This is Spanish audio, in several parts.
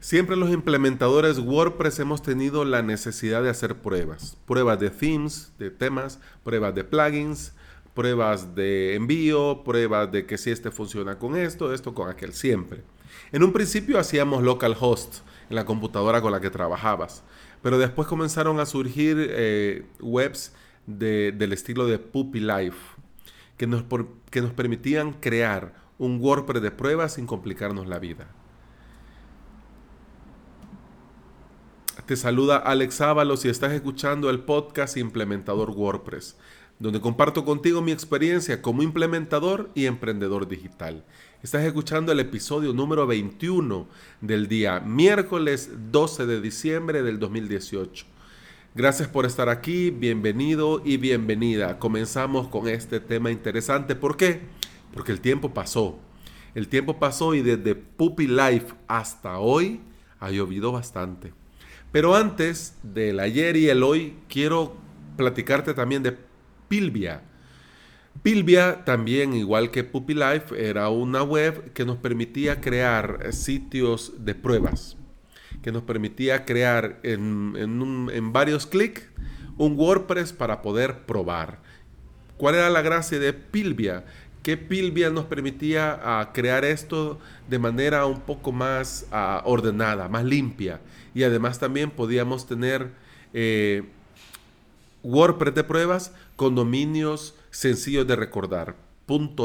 Siempre los implementadores WordPress hemos tenido la necesidad de hacer pruebas. Pruebas de themes, de temas, pruebas de plugins, pruebas de envío, pruebas de que si este funciona con esto, esto con aquel, siempre. En un principio hacíamos localhost en la computadora con la que trabajabas, pero después comenzaron a surgir eh, webs del estilo de Puppy Life que nos, que nos permitían crear un WordPress de pruebas sin complicarnos la vida. Te saluda Alex Ábalos y estás escuchando el podcast Implementador WordPress, donde comparto contigo mi experiencia como implementador y emprendedor digital. Estás escuchando el episodio número 21 del día miércoles 12 de diciembre del 2018. Gracias por estar aquí, bienvenido y bienvenida. Comenzamos con este tema interesante. ¿Por qué? Porque el tiempo pasó. El tiempo pasó y desde Puppy Life hasta hoy ha llovido bastante. Pero antes del ayer y el hoy, quiero platicarte también de Pilvia. Pilvia también, igual que Puppy Life, era una web que nos permitía crear sitios de pruebas, que nos permitía crear en, varios clics un WordPress para poder probar. ¿Cuál era la gracia de Pilvia? Que Pilvia nos permitía ah, crear esto de manera un poco más ah, ordenada, más limpia. Y además también podíamos tener eh, WordPress de pruebas con dominios sencillos de recordar.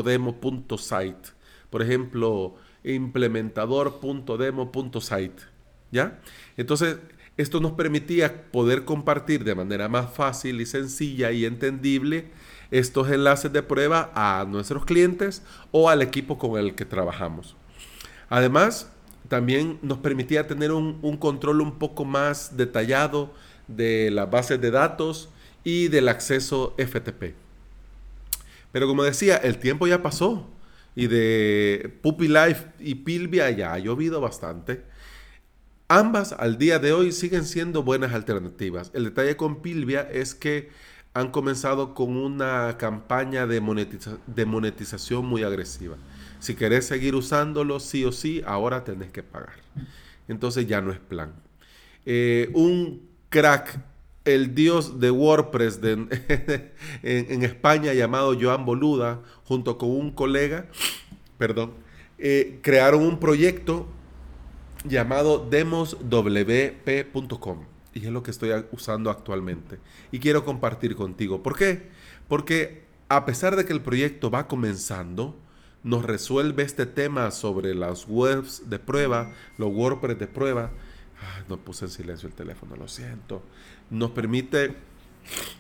.demo, .site. Por ejemplo, implementador.demo.site. ¿Ya? Entonces, esto nos permitía poder compartir de manera más fácil y sencilla y entendible estos enlaces de prueba a nuestros clientes o al equipo con el que trabajamos. Además, también nos permitía tener un, control un poco más detallado de las bases de datos y del acceso FTP. Pero como decía, el tiempo ya pasó y de Puppy Life y Pilvia ya ha llovido bastante. Ambas al día de hoy siguen siendo buenas alternativas. El detalle con Pilvia es que han comenzado con una campaña de, monetización muy agresiva. Si querés seguir usándolo, sí o sí, ahora tenés que pagar. Entonces ya no es plan. Eh, un crack, el dios de WordPress en, España llamado Joan Boluda, junto con un colega, perdón, eh, crearon un proyecto llamado demoswp.com. Y es lo que estoy usando actualmente. Y quiero compartir contigo. ¿Por qué? Porque a pesar de que el proyecto va comenzando, nos resuelve este tema sobre las webs de prueba, los WordPress de prueba. no puse en silencio el teléfono, lo siento. Nos permite,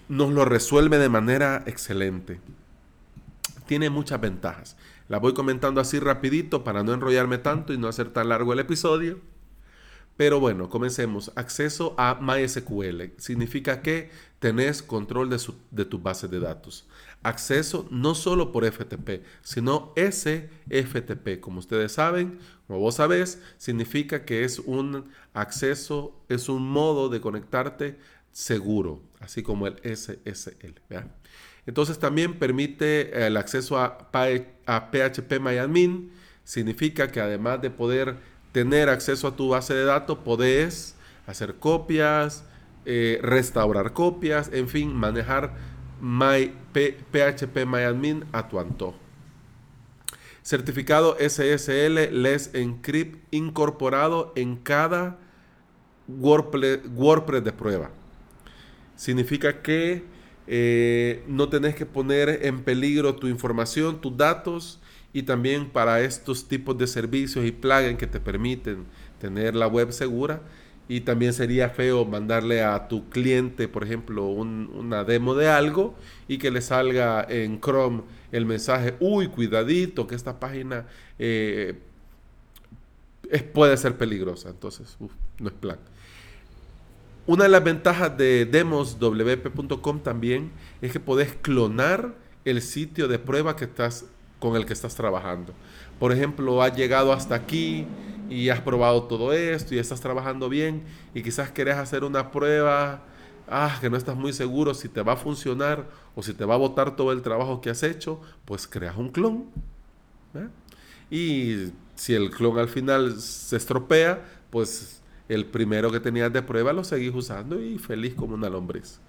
nos lo resuelve de manera excelente. Tiene muchas ventajas. La voy comentando así rapidito para no enrollarme tanto y no hacer tan largo el episodio. Pero bueno, comencemos. Acceso a MySQL significa que tenés control de, de tu base de datos. Acceso no solo por FTP, sino SFTP. Como ustedes saben, como vos sabés, significa que es un acceso, es un modo de conectarte seguro, así como el SSL. Entonces también permite el acceso a, PHP Significa que además de poder tener acceso a tu base de datos, podés hacer copias, eh, restaurar copias, en fin, manejar my, PHP MyAdmin a tu antojo. Certificado SSL Les Encrypt incorporado en cada WordPress, de prueba. Significa que eh, no tenés que poner en peligro tu información, tus datos y también para estos tipos de servicios y plugins que te permiten tener la web segura. Y también sería feo mandarle a tu cliente, por ejemplo, una demo de algo y que le salga en Chrome el mensaje, uy, cuidadito, que esta página eh, es, puede ser peligrosa. Entonces, no es plan. Una de las ventajas de demoswp.com también es que podés clonar el sitio de prueba que estás con el que estás trabajando. Por ejemplo, has llegado hasta aquí y has probado todo esto y estás trabajando bien y quizás querés hacer una prueba, ah, que no estás muy seguro si te va a funcionar o si te va a botar todo el trabajo que has hecho, pues creas un clon. Y si el clon al final se estropea, pues el primero que tenías de prueba lo seguís usando y feliz como una lombriz.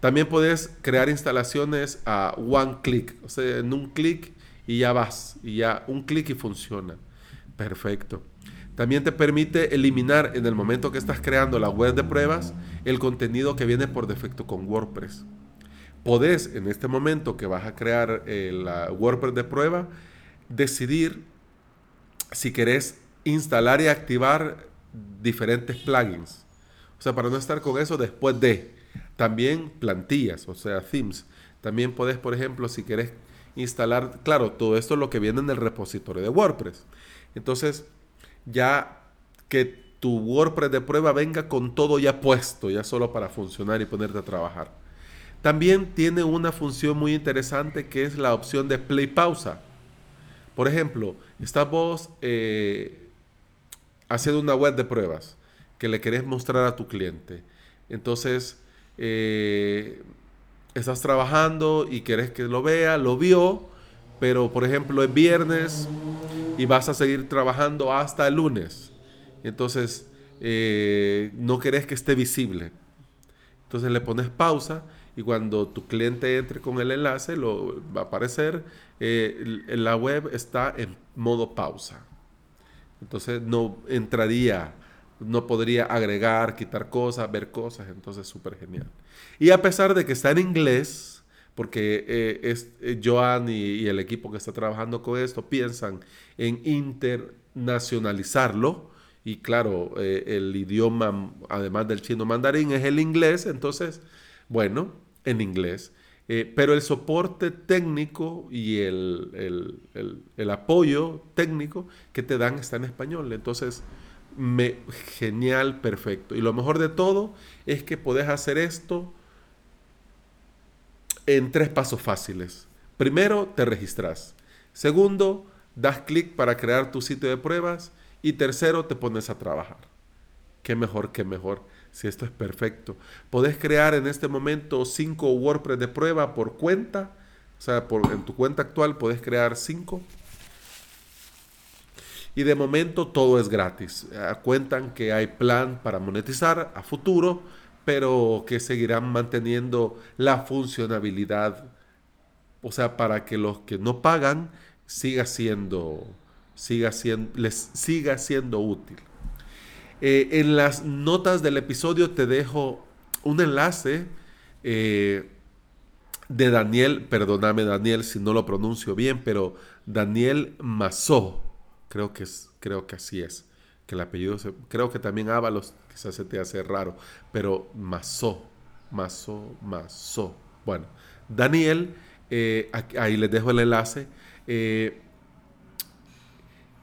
También puedes crear instalaciones a one click, o sea, en un clic y ya vas, y ya un clic y funciona. Perfecto. También te permite eliminar en el momento que estás creando la web de pruebas el contenido que viene por defecto con WordPress. Podés en este momento que vas a crear eh, la WordPress de prueba decidir si querés instalar y activar diferentes plugins. O sea, para no estar con eso después de. También plantillas, o sea, themes. También podés, por ejemplo, si querés instalar, claro, todo esto es lo que viene en el repositorio de WordPress. Entonces, ya que tu WordPress de prueba venga con todo ya puesto, ya solo para funcionar y ponerte a trabajar. También tiene una función muy interesante que es la opción de play pausa. Por ejemplo, estás vos eh, haciendo una web de pruebas que le querés mostrar a tu cliente. Entonces, eh, estás trabajando y querés que lo vea, lo vio, pero por ejemplo es viernes y vas a seguir trabajando hasta el lunes. Entonces, eh, no querés que esté visible. Entonces le pones pausa y cuando tu cliente entre con el enlace, lo, va a aparecer, eh, la web está en modo pausa. Entonces no entraría, no podría agregar, quitar cosas, ver cosas, entonces súper genial. Y a pesar de que está en inglés, porque eh, es, eh, Joan y, el equipo que está trabajando con esto piensan en internacionalizarlo, y claro, eh, el idioma, además del chino mandarín, es el inglés, entonces, bueno, en inglés. pero el soporte técnico y el, el, apoyo técnico que te dan está en español. Entonces, me, genial, perfecto. Y lo mejor de todo es que podés hacer esto en tres pasos fáciles. Primero, te registras. Segundo, das clic para crear tu sitio de pruebas. Y tercero, te pones a trabajar. Qué mejor, qué mejor. Si esto es perfecto. Podés crear en este momento cinco WordPress de prueba por cuenta. O sea, por, en tu cuenta actual podés crear cinco. Y de momento todo es gratis. Ah, cuentan que hay plan para monetizar a futuro pero que seguirán manteniendo la funcionabilidad, o sea, para que los que no pagan siga siendo, siga siendo, les siga siendo útil. Eh, en las notas del episodio te dejo un enlace eh, de Daniel, perdóname Daniel si no lo pronuncio bien, pero Daniel Mazó, creo que, es, creo que así es que el apellido, creo que también Ábalos quizás se te hace raro, pero Mazó, Mazó, Mazó. Bueno, Daniel, eh, ahí les dejo el enlace, eh,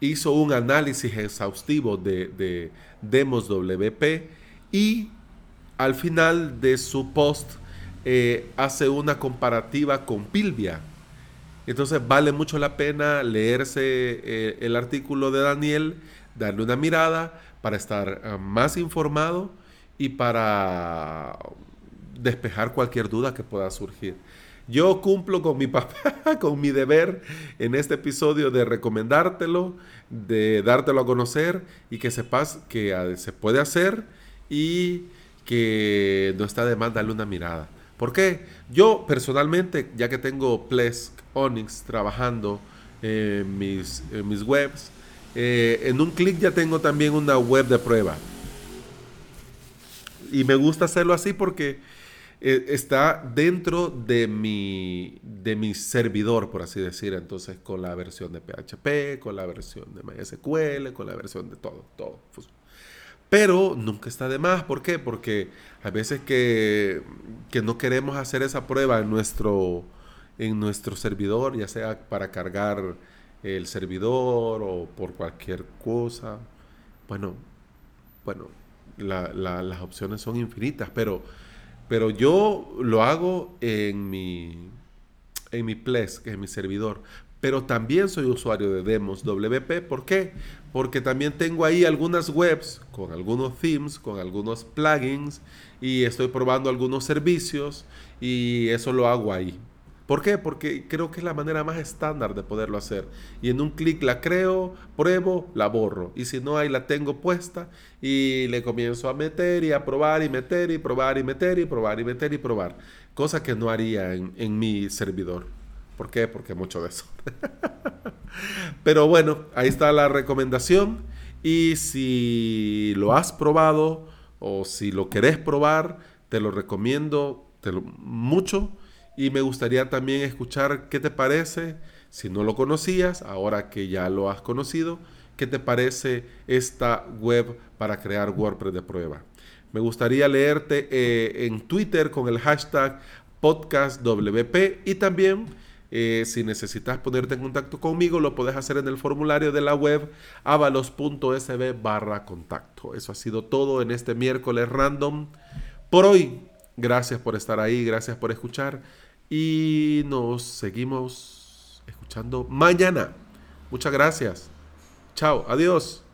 hizo un análisis exhaustivo de, Demos WP y al final de su post eh, hace una comparativa con Pilvia. Entonces vale mucho la pena leerse el artículo de Daniel darle una mirada para estar eh, más informado y para despejar cualquier duda que pueda surgir. Yo cumplo con mi papá, con mi deber en este episodio de recomendártelo, de dártelo a conocer y que sepas que ah, se puede hacer y que no está de más darle una mirada. ¿Por qué? Yo personalmente, ya que tengo Plesk Onyx trabajando en mis, en mis webs, eh, en un clic ya tengo también una web de prueba. Y me gusta hacerlo así porque eh, está dentro de mi, de mi servidor, por así decir. Entonces, con la versión de PHP, con la versión de MySQL, con la versión de todo, todo. Pero nunca está de más. ¿Por qué? Porque hay veces que, que no queremos hacer esa prueba en nuestro, en nuestro servidor, ya sea para cargar el servidor o por cualquier cosa. Bueno, bueno, las opciones son infinitas, pero, pero yo lo hago en mi, en mi Ples, que es mi servidor. Pero también soy usuario de Demos WP. ¿Por qué? Porque también tengo ahí algunas webs con algunos themes, con algunos plugins y estoy probando algunos servicios y eso lo hago ahí. ¿Por qué? Porque creo que es la manera más estándar de poderlo hacer. Y en un clic la creo, pruebo, la borro. Y si no, ahí la tengo puesta y le comienzo a meter y a probar y meter y probar y meter y probar y meter y probar. Cosa que no haría en, en mi servidor. ¿Por qué? Porque mucho de eso. Pero bueno, ahí está la recomendación. Y si lo has probado o si lo querés probar, te lo recomiendo te lo, mucho y me gustaría también escuchar qué te parece, si no lo conocías, ahora que ya lo has conocido, qué te parece esta web para crear WordPress de prueba. Me gustaría leerte eh, en Twitter con el hashtag podcastwp y también eh, si necesitas ponerte en contacto conmigo, lo puedes hacer en el formulario de la web avalos.sb barra contacto. Eso ha sido todo en este miércoles random. Por hoy, gracias por estar ahí, gracias por escuchar y nos seguimos escuchando mañana. Muchas gracias. Chao, adiós.